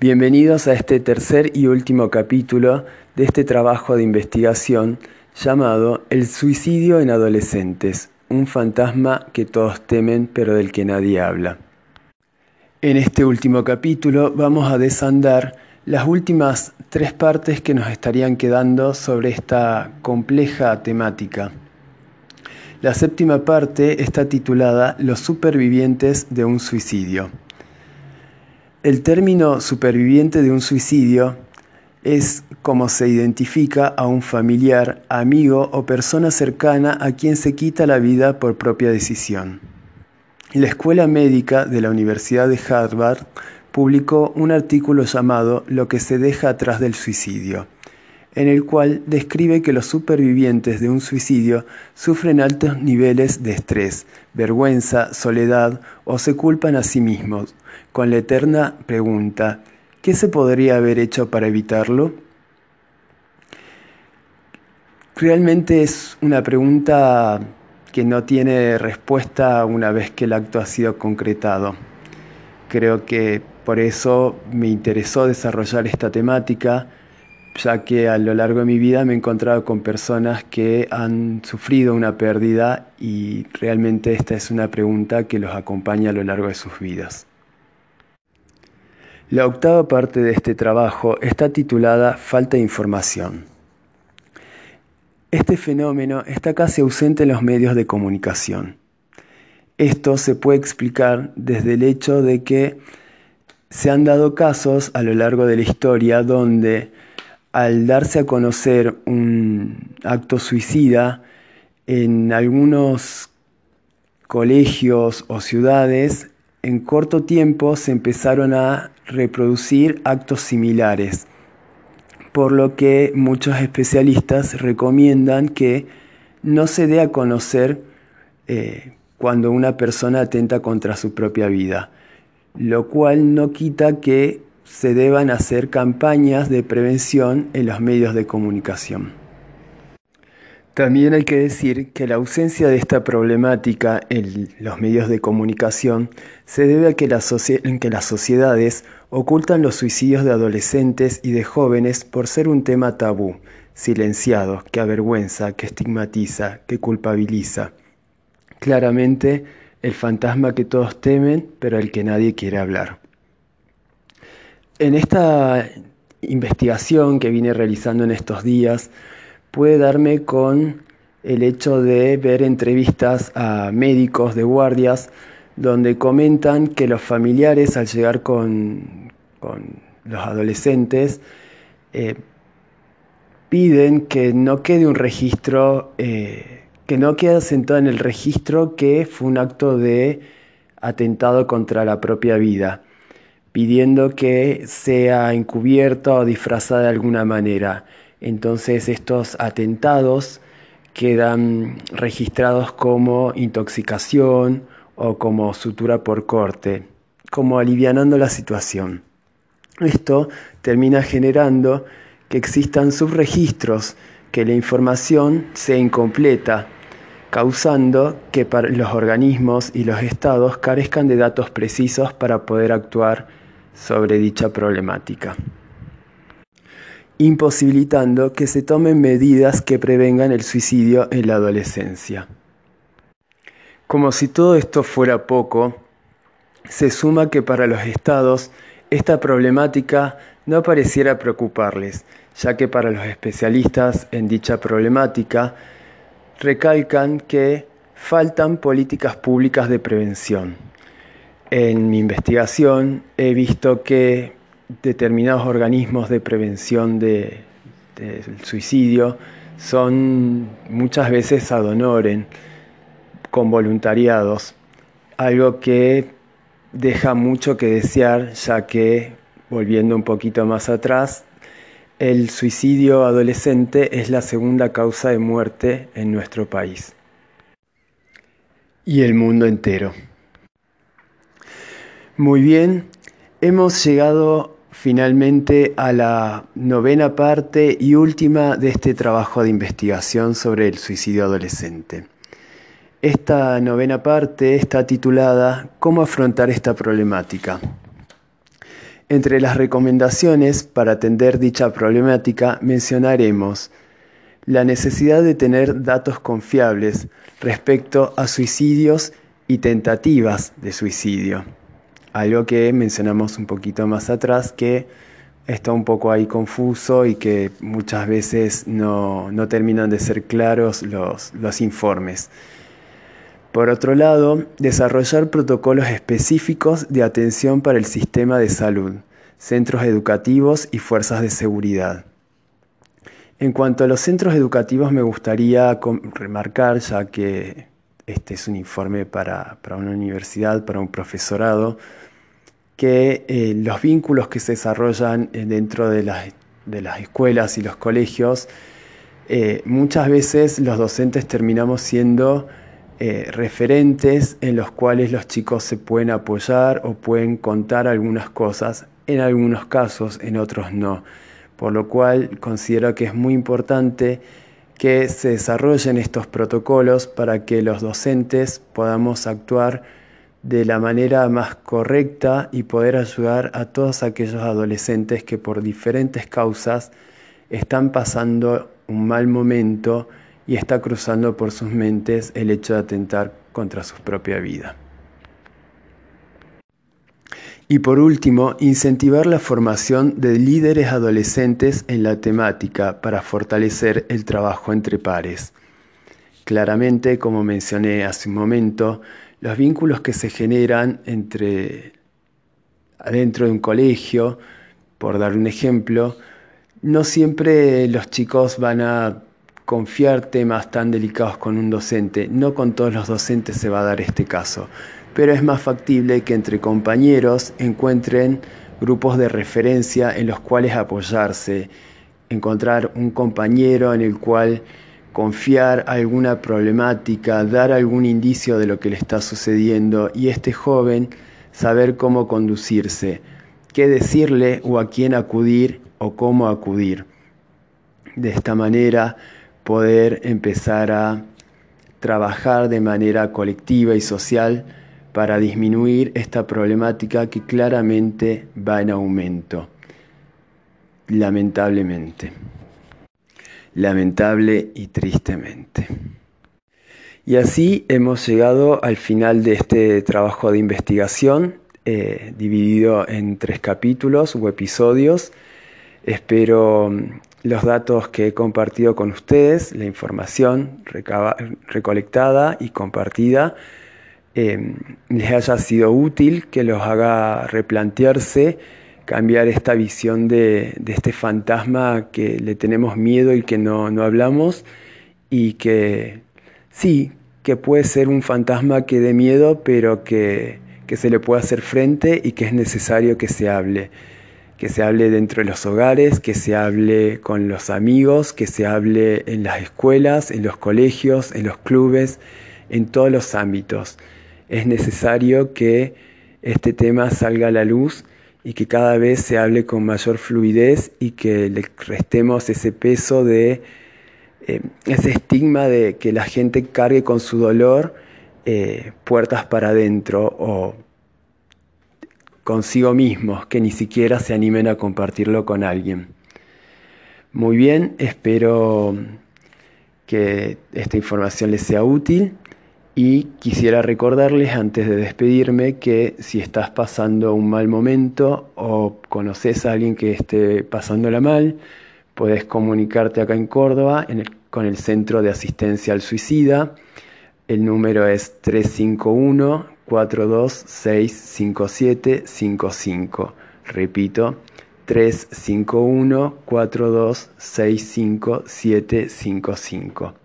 Bienvenidos a este tercer y último capítulo de este trabajo de investigación llamado El suicidio en adolescentes, un fantasma que todos temen pero del que nadie habla. En este último capítulo vamos a desandar las últimas tres partes que nos estarían quedando sobre esta compleja temática. La séptima parte está titulada Los supervivientes de un suicidio. El término superviviente de un suicidio es como se identifica a un familiar, amigo o persona cercana a quien se quita la vida por propia decisión. La Escuela Médica de la Universidad de Harvard publicó un artículo llamado Lo que se deja atrás del suicidio, en el cual describe que los supervivientes de un suicidio sufren altos niveles de estrés, vergüenza, soledad o se culpan a sí mismos, con la eterna pregunta, ¿qué se podría haber hecho para evitarlo? Realmente es una pregunta que no tiene respuesta una vez que el acto ha sido concretado. Creo que por eso me interesó desarrollar esta temática, ya que a lo largo de mi vida me he encontrado con personas que han sufrido una pérdida y realmente esta es una pregunta que los acompaña a lo largo de sus vidas. La octava parte de este trabajo está titulada Falta de información. Este fenómeno está casi ausente en los medios de comunicación. Esto se puede explicar desde el hecho de que se han dado casos a lo largo de la historia donde al darse a conocer un acto suicida en algunos colegios o ciudades, en corto tiempo se empezaron a reproducir actos similares, por lo que muchos especialistas recomiendan que no se dé a conocer eh, cuando una persona atenta contra su propia vida, lo cual no quita que se deban hacer campañas de prevención en los medios de comunicación. También hay que decir que la ausencia de esta problemática en los medios de comunicación se debe a que, las sociedades ocultan los suicidios de adolescentes y de jóvenes por ser un tema tabú, silenciado, que avergüenza, que estigmatiza, que culpabiliza. Claramente, el fantasma que todos temen, pero el que nadie quiere hablar. En esta investigación que vine realizando en estos días, puede darme con el hecho de ver entrevistas a médicos de guardias donde comentan que los familiares al llegar con, los adolescentes eh, piden que no quede un registro, eh, que no quede sentado en el registro que fue un acto de atentado contra la propia vida, pidiendo que sea encubierto o disfrazada de alguna manera. Entonces estos atentados quedan registrados como intoxicación o como sutura por corte, como alivianando la situación. Esto termina generando que existan subregistros, que la información sea incompleta, causando que los organismos y los estados carezcan de datos precisos para poder actuar sobre dicha problemática imposibilitando que se tomen medidas que prevengan el suicidio en la adolescencia. Como si todo esto fuera poco, se suma que para los estados esta problemática no pareciera preocuparles, ya que para los especialistas en dicha problemática recalcan que faltan políticas públicas de prevención. En mi investigación he visto que determinados organismos de prevención del suicidio son muchas veces ad honorem, con voluntariados, algo que deja mucho que desear, ya que, volviendo un poquito más atrás, el suicidio adolescente es la segunda causa de muerte en nuestro país y el mundo entero. Muy bien, hemos llegado finalmente a la novena parte y última de este trabajo de investigación sobre el suicidio adolescente. Esta novena parte está titulada ¿Cómo afrontar esta problemática? Entre las recomendaciones para atender dicha problemática mencionaremos la necesidad de tener datos confiables respecto a suicidios y tentativas de suicidio. Algo que mencionamos un poquito más atrás que está un poco ahí confuso y que muchas veces no, terminan de ser claros los, los informes. Por otro lado, desarrollar protocolos específicos de atención para el sistema de salud, centros educativos y fuerzas de seguridad. En cuanto a los centros educativos, me gustaría remarcar, ya que este es un informe para, una universidad, para un profesorado, que eh, los vínculos que se desarrollan eh, dentro de las, escuelas y los colegios, eh, muchas veces los docentes terminamos siendo referentes en los cuales los chicos se pueden apoyar o pueden contar algunas cosas, en algunos casos, en otros no. Por lo cual considero que es muy importante que se desarrollen estos protocolos para que los docentes podamos actuar de la manera más correcta y poder ayudar a todos aquellos adolescentes que por diferentes causas están pasando un mal momento y está cruzando por sus mentes el hecho de atentar contra su propia vida. Y por último, incentivar la formación de líderes adolescentes en la temática para fortalecer el trabajo entre pares. Claramente, como mencioné hace un momento, los vínculos que se generan entre adentro de un colegio, por dar un ejemplo, no siempre los chicos van a confiar temas tan delicados con un docente. No con todos los docentes se va a dar este caso, pero es más factible que entre compañeros encuentren grupos de referencia en los cuales apoyarse, encontrar un compañero en el cual confiar alguna problemática, dar algún indicio de lo que le está sucediendo y este joven saber cómo conducirse, qué decirle o a quién acudir o cómo acudir. De esta manera poder empezar a trabajar de manera colectiva y social para disminuir esta problemática que claramente va en aumento, lamentablemente lamentable y tristemente. Y así hemos llegado al final de este trabajo de investigación, eh, dividido en tres capítulos o episodios. Espero mm, los datos que he compartido con ustedes, la información recolectada y compartida, eh, les haya sido útil, que los haga replantearse cambiar esta visión de, este fantasma que le tenemos miedo y que no, hablamos y que sí, que puede ser un fantasma que dé miedo, pero que, que se le puede hacer frente y que es necesario que se hable que se hable dentro de los hogares, que se hable con los amigos, que se hable en las escuelas, en los colegios, en los clubes, en todos los ámbitos. Es necesario que este tema salga a la luz y que cada vez se hable con mayor fluidez y que le restemos ese peso de eh, ese estigma de que la gente cargue con su dolor eh, puertas para adentro o consigo mismos, que ni siquiera se animen a compartirlo con alguien. Muy bien, espero que esta información les sea útil y quisiera recordarles antes de despedirme que si estás pasando un mal momento o conoces a alguien que esté pasándola mal, puedes comunicarte acá en Córdoba con el Centro de Asistencia al Suicida. El número es 351 4265755. Repito, 351 4265755.